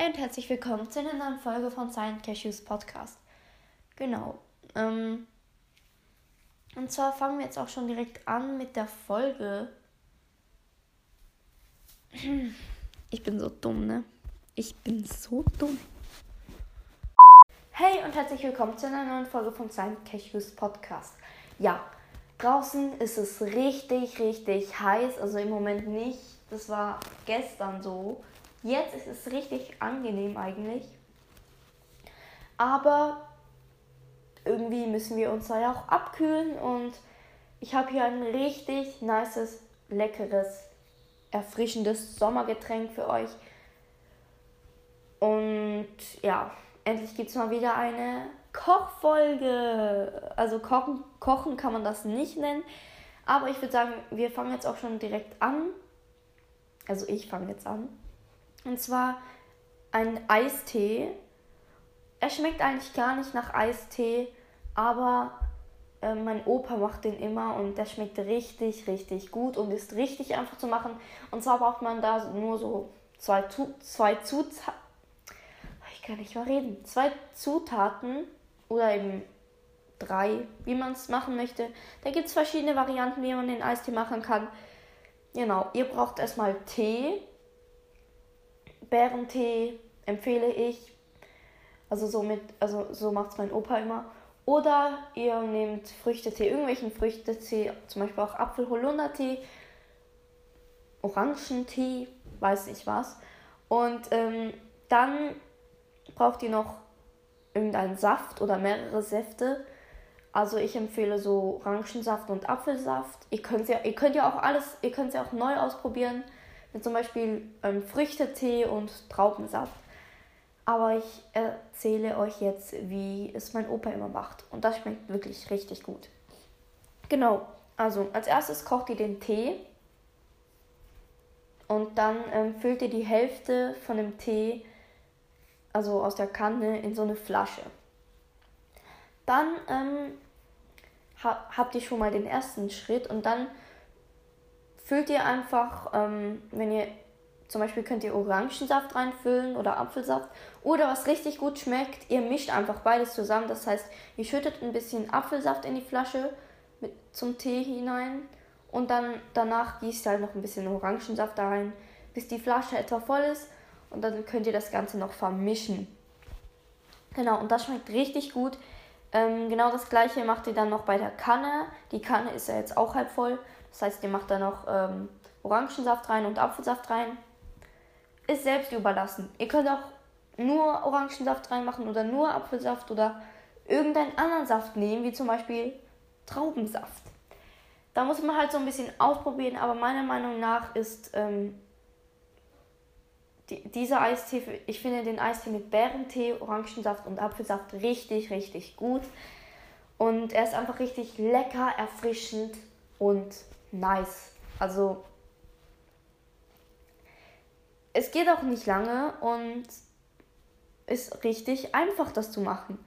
Hey und herzlich willkommen zu einer neuen Folge von Silent Cashews Podcast. Genau. Ähm, und zwar fangen wir jetzt auch schon direkt an mit der Folge. Ich bin so dumm, ne? Ich bin so dumm. Hey und herzlich willkommen zu einer neuen Folge von Silent Cashews Podcast. Ja, draußen ist es richtig, richtig heiß. Also im Moment nicht. Das war gestern so. Jetzt ist es richtig angenehm eigentlich. Aber irgendwie müssen wir uns da ja auch abkühlen und ich habe hier ein richtig nices, leckeres, erfrischendes Sommergetränk für euch. Und ja, endlich gibt es mal wieder eine Kochfolge. Also kochen, kochen kann man das nicht nennen. Aber ich würde sagen, wir fangen jetzt auch schon direkt an. Also ich fange jetzt an. Und zwar ein Eistee. Er schmeckt eigentlich gar nicht nach Eistee, aber äh, mein Opa macht den immer und der schmeckt richtig, richtig gut und ist richtig einfach zu machen. Und zwar braucht man da nur so zwei, zwei Zutaten. Ich kann nicht mal reden. Zwei Zutaten oder eben drei, wie man es machen möchte. Da gibt es verschiedene Varianten, wie man den Eistee machen kann. Genau, ihr braucht erstmal Tee, Bärentee empfehle ich. Also so, mit, also so macht es mein Opa immer. Oder ihr nehmt Früchtetee, irgendwelchen Früchtetee, zum Beispiel auch Apfel-Holundertee, Orangentee, weiß nicht was. Und ähm, dann braucht ihr noch irgendeinen Saft oder mehrere Säfte. Also ich empfehle so Orangensaft und Apfelsaft. Ihr könnt ja, ihr könnt ja auch alles, ihr könnt ja auch neu ausprobieren mit zum Beispiel ähm, Früchtetee und Traubensaft. Aber ich erzähle euch jetzt, wie es mein Opa immer macht. Und das schmeckt wirklich richtig gut. Genau, also als erstes kocht ihr den Tee. Und dann ähm, füllt ihr die Hälfte von dem Tee, also aus der Kanne, in so eine Flasche. Dann ähm, ha habt ihr schon mal den ersten Schritt und dann füllt ihr einfach, ähm, wenn ihr zum Beispiel könnt ihr Orangensaft reinfüllen oder Apfelsaft oder was richtig gut schmeckt, ihr mischt einfach beides zusammen. Das heißt, ihr schüttet ein bisschen Apfelsaft in die Flasche mit, zum Tee hinein und dann danach gießt ihr halt noch ein bisschen Orangensaft da rein, bis die Flasche etwa voll ist und dann könnt ihr das Ganze noch vermischen. Genau, und das schmeckt richtig gut. Ähm, genau das gleiche macht ihr dann noch bei der Kanne. Die Kanne ist ja jetzt auch halb voll. Das heißt, ihr macht da noch ähm, Orangensaft rein und Apfelsaft rein. Ist selbst überlassen. Ihr könnt auch nur Orangensaft reinmachen oder nur Apfelsaft oder irgendeinen anderen Saft nehmen, wie zum Beispiel Traubensaft. Da muss man halt so ein bisschen ausprobieren, aber meiner Meinung nach ist ähm, die, dieser Eistee, ich finde den Eistee mit Bärentee, Orangensaft und Apfelsaft richtig, richtig gut. Und er ist einfach richtig lecker, erfrischend und nice. Also es geht auch nicht lange und ist richtig einfach, das zu machen.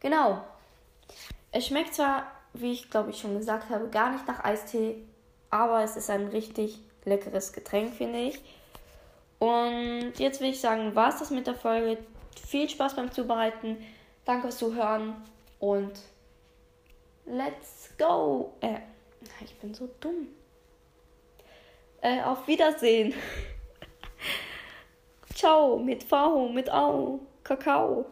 Genau. Es schmeckt zwar, wie ich glaube ich schon gesagt habe, gar nicht nach Eistee, aber es ist ein richtig leckeres Getränk, finde ich. Und jetzt will ich sagen, war es das mit der Folge. Viel Spaß beim Zubereiten. Danke fürs Zuhören und let's go. Äh, ich bin so dumm. Äh, auf Wiedersehen. Ciao mit V, mit Au, Kakao.